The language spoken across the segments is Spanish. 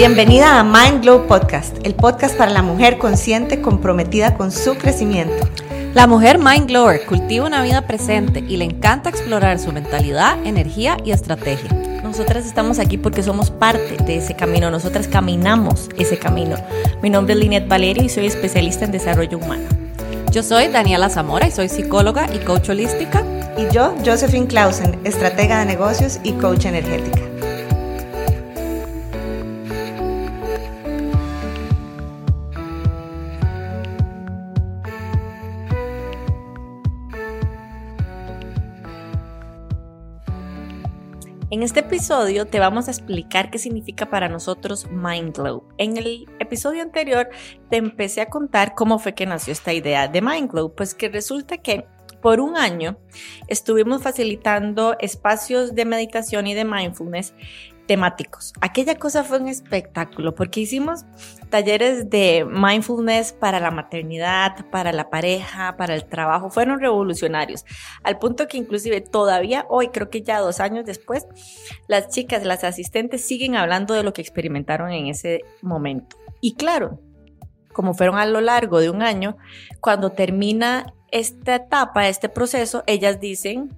Bienvenida a Mind Glow Podcast, el podcast para la mujer consciente comprometida con su crecimiento. La mujer Mind Glower cultiva una vida presente y le encanta explorar su mentalidad, energía y estrategia. Nosotras estamos aquí porque somos parte de ese camino, nosotras caminamos ese camino. Mi nombre es Linet Valerio y soy especialista en desarrollo humano. Yo soy Daniela Zamora y soy psicóloga y coach holística. Y yo, Josephine Clausen, estratega de negocios y coach energética. En este episodio te vamos a explicar qué significa para nosotros Mind Glow. En el episodio anterior te empecé a contar cómo fue que nació esta idea de Mind Glow, pues que resulta que por un año estuvimos facilitando espacios de meditación y de mindfulness temáticos. Aquella cosa fue un espectáculo porque hicimos talleres de mindfulness para la maternidad, para la pareja, para el trabajo. Fueron revolucionarios, al punto que inclusive todavía hoy, creo que ya dos años después, las chicas, las asistentes siguen hablando de lo que experimentaron en ese momento. Y claro, como fueron a lo largo de un año, cuando termina esta etapa, este proceso, ellas dicen,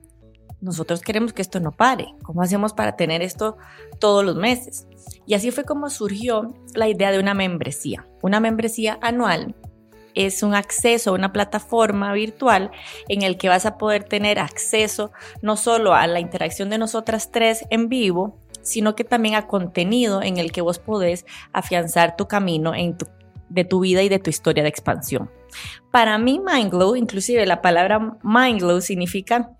nosotros queremos que esto no pare. ¿Cómo hacemos para tener esto todos los meses? Y así fue como surgió la idea de una membresía. Una membresía anual es un acceso a una plataforma virtual en el que vas a poder tener acceso no solo a la interacción de nosotras tres en vivo, sino que también a contenido en el que vos podés afianzar tu camino en de tu vida y de tu historia de expansión. Para mí, Mindglow, inclusive la palabra Mindglow significa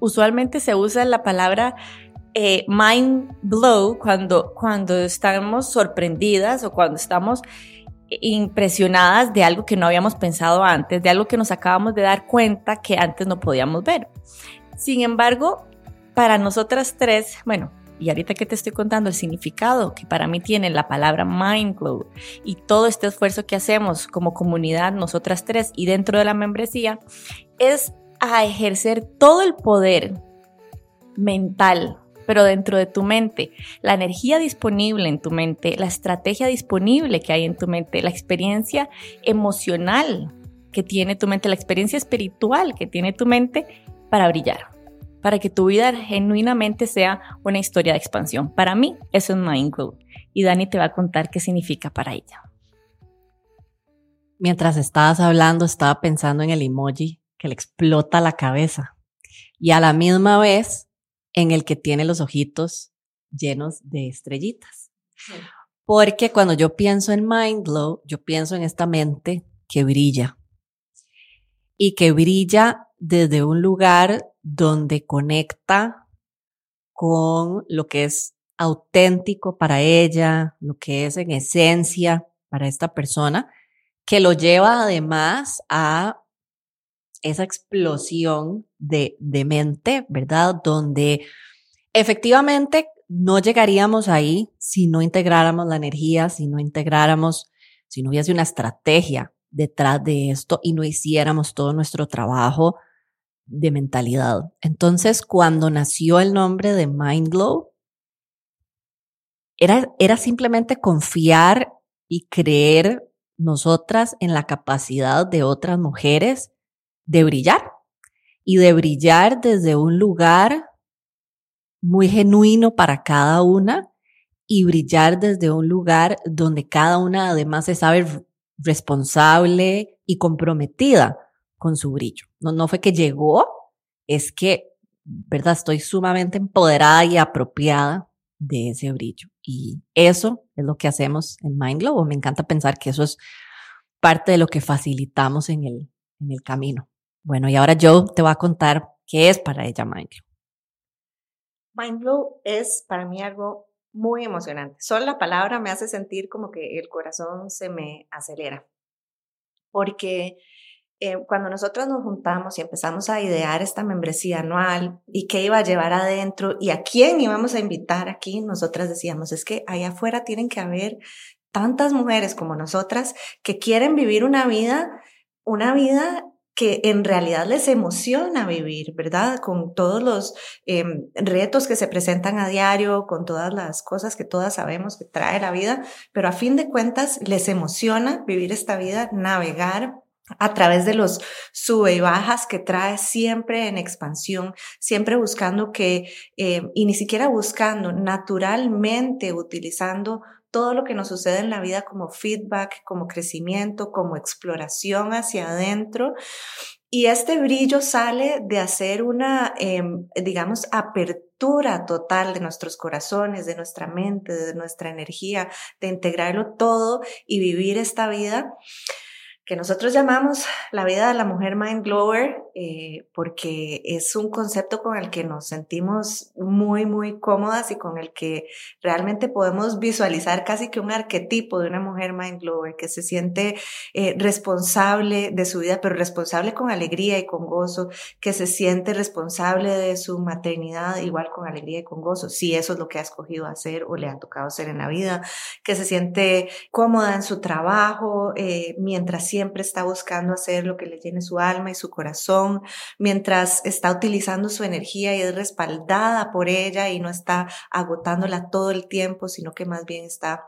usualmente se usa la palabra eh, mind blow cuando, cuando estamos sorprendidas o cuando estamos impresionadas de algo que no habíamos pensado antes, de algo que nos acabamos de dar cuenta que antes no podíamos ver. Sin embargo, para nosotras tres, bueno, y ahorita que te estoy contando el significado que para mí tiene la palabra mind blow y todo este esfuerzo que hacemos como comunidad, nosotras tres y dentro de la membresía, es a ejercer todo el poder mental, pero dentro de tu mente, la energía disponible en tu mente, la estrategia disponible que hay en tu mente, la experiencia emocional que tiene tu mente, la experiencia espiritual que tiene tu mente para brillar, para que tu vida genuinamente sea una historia de expansión. Para mí, eso es Mind. Y Dani te va a contar qué significa para ella. Mientras estabas hablando, estaba pensando en el emoji que le explota la cabeza. Y a la misma vez en el que tiene los ojitos llenos de estrellitas. Porque cuando yo pienso en Mindglow, yo pienso en esta mente que brilla. Y que brilla desde un lugar donde conecta con lo que es auténtico para ella, lo que es en esencia para esta persona, que lo lleva además a esa explosión de, de mente, ¿verdad? Donde efectivamente no llegaríamos ahí si no integráramos la energía, si no integráramos, si no hubiese una estrategia detrás de esto y no hiciéramos todo nuestro trabajo de mentalidad. Entonces, cuando nació el nombre de Mindglow, era, era simplemente confiar y creer nosotras en la capacidad de otras mujeres de brillar y de brillar desde un lugar muy genuino para cada una y brillar desde un lugar donde cada una además se sabe responsable y comprometida con su brillo. No, no fue que llegó, es que, ¿verdad? Estoy sumamente empoderada y apropiada de ese brillo. Y eso es lo que hacemos en Mind Glow. Me encanta pensar que eso es parte de lo que facilitamos en el, en el camino. Bueno, y ahora yo te voy a contar qué es para ella Mindglow. Mindglow es para mí algo muy emocionante. Solo la palabra me hace sentir como que el corazón se me acelera. Porque eh, cuando nosotros nos juntamos y empezamos a idear esta membresía anual y qué iba a llevar adentro y a quién íbamos a invitar aquí, nosotras decíamos, es que allá afuera tienen que haber tantas mujeres como nosotras que quieren vivir una vida, una vida que en realidad les emociona vivir, ¿verdad? Con todos los em, retos que se presentan a diario, con todas las cosas que todas sabemos que trae la vida, pero a fin de cuentas les emociona vivir esta vida, navegar a través de los sube y bajas que trae siempre en expansión, siempre buscando que, eh, y ni siquiera buscando, naturalmente utilizando todo lo que nos sucede en la vida como feedback, como crecimiento, como exploración hacia adentro. Y este brillo sale de hacer una, em, digamos, apertura total de nuestros corazones, de nuestra mente, de nuestra energía, de integrarlo todo y vivir esta vida que nosotros llamamos la vida de la mujer mind blower eh, porque es un concepto con el que nos sentimos muy, muy cómodas y con el que realmente podemos visualizar casi que un arquetipo de una mujer mind blower que se siente eh, responsable de su vida, pero responsable con alegría y con gozo, que se siente responsable de su maternidad igual con alegría y con gozo, si eso es lo que ha escogido hacer o le ha tocado hacer en la vida, que se siente cómoda en su trabajo eh, mientras siempre siempre está buscando hacer lo que le llene su alma y su corazón, mientras está utilizando su energía y es respaldada por ella y no está agotándola todo el tiempo, sino que más bien está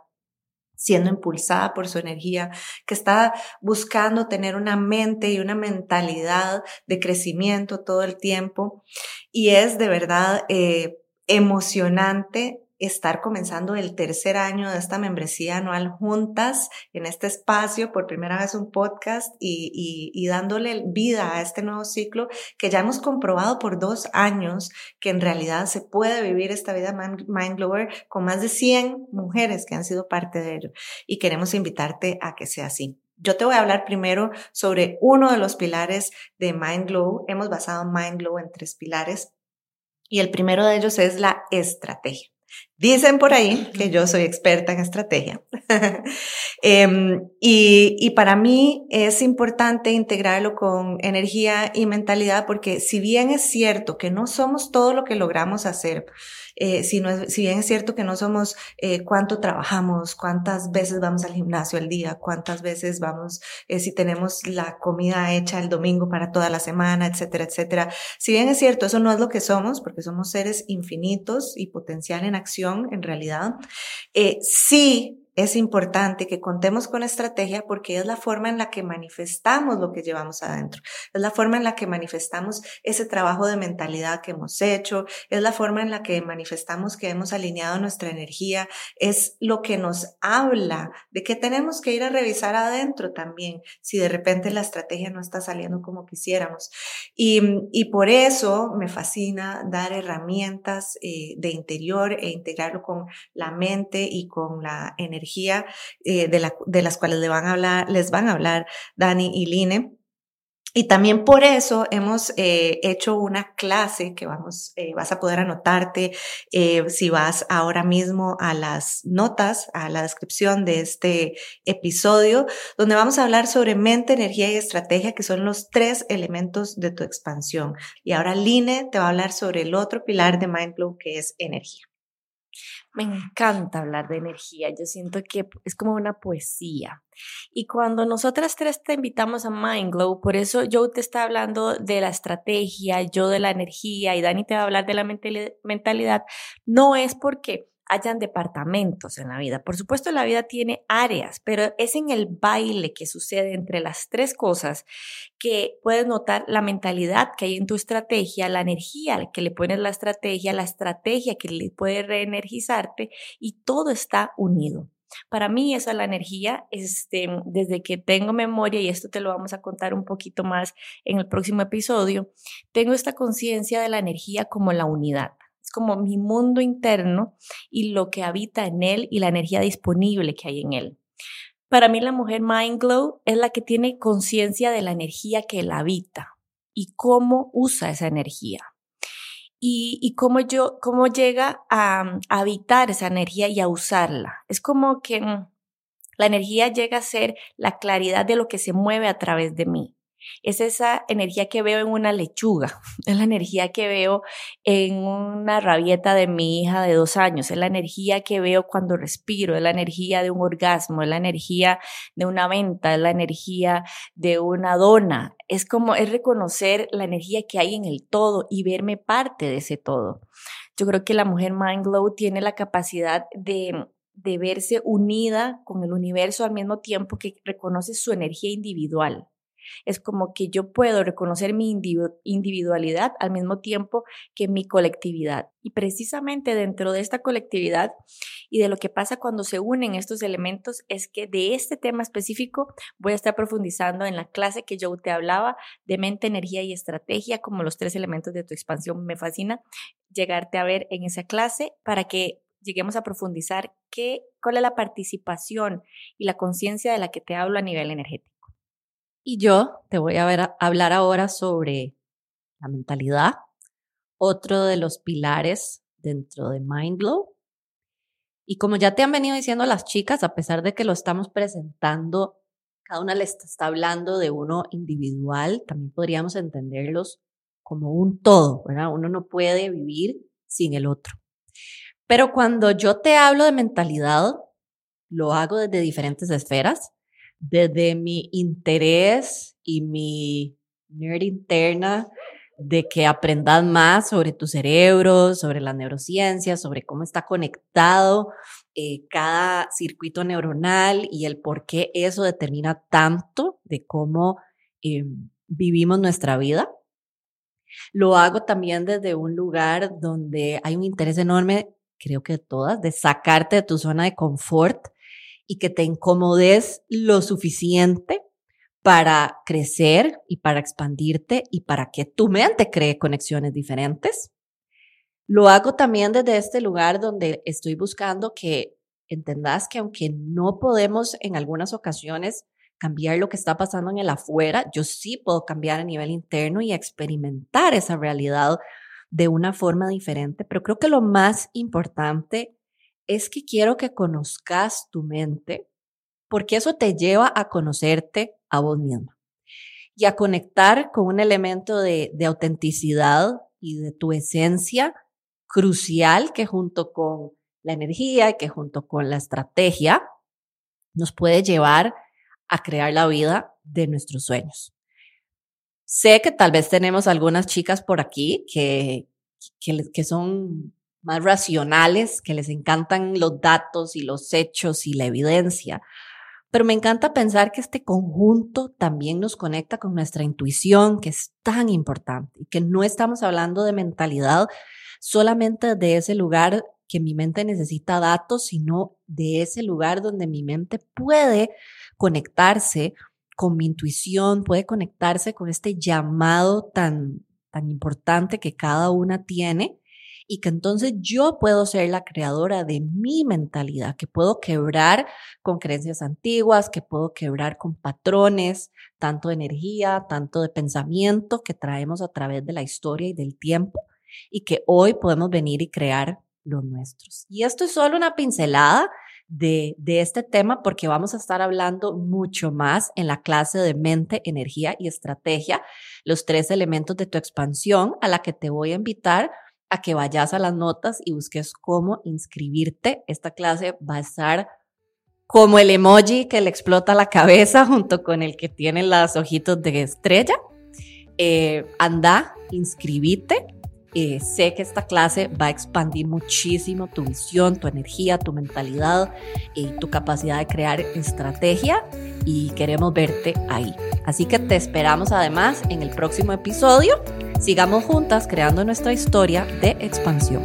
siendo impulsada por su energía, que está buscando tener una mente y una mentalidad de crecimiento todo el tiempo. Y es de verdad eh, emocionante estar comenzando el tercer año de esta membresía anual juntas en este espacio, por primera vez un podcast y, y, dándole vida a este nuevo ciclo que ya hemos comprobado por dos años que en realidad se puede vivir esta vida mind blower con más de 100 mujeres que han sido parte de ello y queremos invitarte a que sea así. Yo te voy a hablar primero sobre uno de los pilares de Mind Glow. Hemos basado Mind Glow en tres pilares y el primero de ellos es la estrategia. Dicen por ahí que yo soy experta en estrategia. Em, y, para mí es importante integrarlo con energía y mentalidad porque si bien es cierto que no somos todo lo que logramos hacer, eh, si bien es cierto que no somos eh, cuánto trabajamos, cuántas veces vamos al gimnasio al día, cuántas veces vamos, eh, si tenemos la comida hecha el domingo para toda la semana, etcétera, etcétera. Si bien es cierto, eso no es lo que somos, porque somos seres infinitos y potencial en acción en realidad, eh, sí es importante que contemos con estrategia porque es la forma en la que manifestamos lo que llevamos adentro, es la forma en la que manifestamos ese trabajo de mentalidad que hemos hecho, es la forma en la que manifestamos que hemos alineado nuestra energía, es lo que nos habla de que tenemos que ir a revisar adentro también si de repente la estrategia no está saliendo como quisiéramos. Y, y por eso me fascina dar herramientas eh, de interior e integrarlo con la mente y con la energía eh, de, las cuales van a hablar, les van a hablar Dani y Line. Y también por eso hemos eh, hecho una clase que vamos, eh, vas a poder anotarte si vas ahora mismo a las notas, a la descripción de este episodio, donde vamos a hablar sobre mente, energía y estrategia, que son los tres elementos de tu expansión. Y ahora Line te va a hablar sobre el otro pilar de Mindflow, que es energía. Me encanta hablar de energía, yo siento que es como una poesía. Y cuando nosotras tres te invitamos a Mindglow, por eso yo te está hablando de la estrategia, yo de la energía y Dani te va a hablar de la mentalidad, no es porque hayan departamentos en la vida. Por supuesto, la vida tiene áreas, pero es en el baile que sucede entre las tres cosas que puedes notar la mentalidad que hay en tu estrategia, la energía que le pones la estrategia, la estrategia que le puede reenergizarte y todo está unido. Para mí esa es la energía, este, desde que tengo memoria, y esto te lo vamos a contar un poquito más en el próximo episodio, tengo esta conciencia de la energía como la unidad como mi mundo interno y lo que habita en él y la energía disponible que hay en él. Para mí la mujer Mind Glow es la que tiene conciencia de la energía que la habita y cómo usa esa energía. Y, cómo, yo, cómo llega a, a habitar esa energía y a usarla. Es como que mm, la energía llega a ser la claridad de lo que se mueve a través de mí. Es esa energía que veo en una lechuga, es la energía que veo en una rabieta de mi hija de dos años, es la energía que veo cuando respiro, es la energía de un orgasmo, es la energía de una venta, es la energía de una dona. Es como es reconocer la energía que hay en el todo y verme parte de ese todo. Yo creo que la mujer Mind Glow tiene la capacidad de de verse unida con el universo al mismo tiempo que reconoce su energía individual. Es como que yo puedo reconocer mi individualidad al mismo tiempo que mi colectividad. Y precisamente dentro de esta colectividad y de lo que pasa cuando se unen estos elementos es que de este tema específico voy a estar profundizando en la clase que yo te hablaba de mente, energía y estrategia como los tres elementos de tu expansión. Me fascina llegarte a ver en esa clase para que lleguemos a profundizar qué, cuál es la participación y la conciencia de la que te hablo a nivel energético. Y yo te voy a, hablar ahora sobre la mentalidad, otro de los pilares dentro de Mindglow. Y como ya te han venido diciendo las chicas, a pesar de que lo estamos presentando, cada una les está hablando de uno individual, también podríamos entenderlos como un todo, ¿verdad? Uno no puede vivir sin el otro. Pero cuando yo te hablo de mentalidad, lo hago desde diferentes esferas, desde mi interés y mi nerd interna de que aprendas más sobre tu cerebro, sobre las neurociencias, sobre cómo está conectado eh, cada circuito neuronal y el por qué eso determina tanto de cómo eh, vivimos nuestra vida. Lo hago también desde un lugar donde hay un interés enorme creo que todas, de sacarte de tu zona de confort y que te incomodes lo suficiente para crecer y para expandirte y para que tu mente cree conexiones diferentes. Lo hago también desde este lugar donde estoy buscando que entendas que aunque no podemos en algunas ocasiones cambiar lo que está pasando en el afuera, yo sí puedo cambiar a nivel interno y experimentar esa realidad de una forma diferente, pero creo que lo más importante es que quiero que conozcas tu mente, porque eso te lleva a conocerte a vos misma y a conectar con un elemento de, de autenticidad y de tu esencia crucial que junto con la energía y que junto con la estrategia nos puede llevar a crear la vida de nuestros sueños. Sé que tal vez tenemos algunas chicas por aquí que, que, son más racionales, que les encantan los datos y los hechos y la evidencia. Pero me encanta pensar que este conjunto también nos conecta con nuestra intuición, que es tan importante, y que no estamos hablando de mentalidad solamente de ese lugar que mi mente necesita datos, sino de ese lugar donde mi mente puede conectarse con mi intuición, puede conectarse con este llamado tan, tan importante que cada una tiene y que entonces yo puedo ser la creadora de mi mentalidad, que puedo quebrar con creencias antiguas, que puedo quebrar con patrones, tanto de energía, tanto de pensamiento que traemos a través de la historia y del tiempo y que hoy podemos venir y crear los nuestros. Y esto es solo una pincelada de, este tema porque vamos a estar hablando mucho más en la clase de mente, energía y estrategia, los tres elementos de tu expansión a la que te voy a invitar a que vayas a las notas y busques cómo inscribirte. Esta clase va a estar como el emoji que le explota la cabeza junto con el que tiene las ojitos de estrella. Eh, anda, inscribite eh, sé que esta clase va a expandir muchísimo tu visión, tu energía, tu mentalidad y tu capacidad de crear estrategia y queremos verte ahí. Así que te esperamos además en el próximo episodio. Sigamos juntas creando nuestra historia de expansión.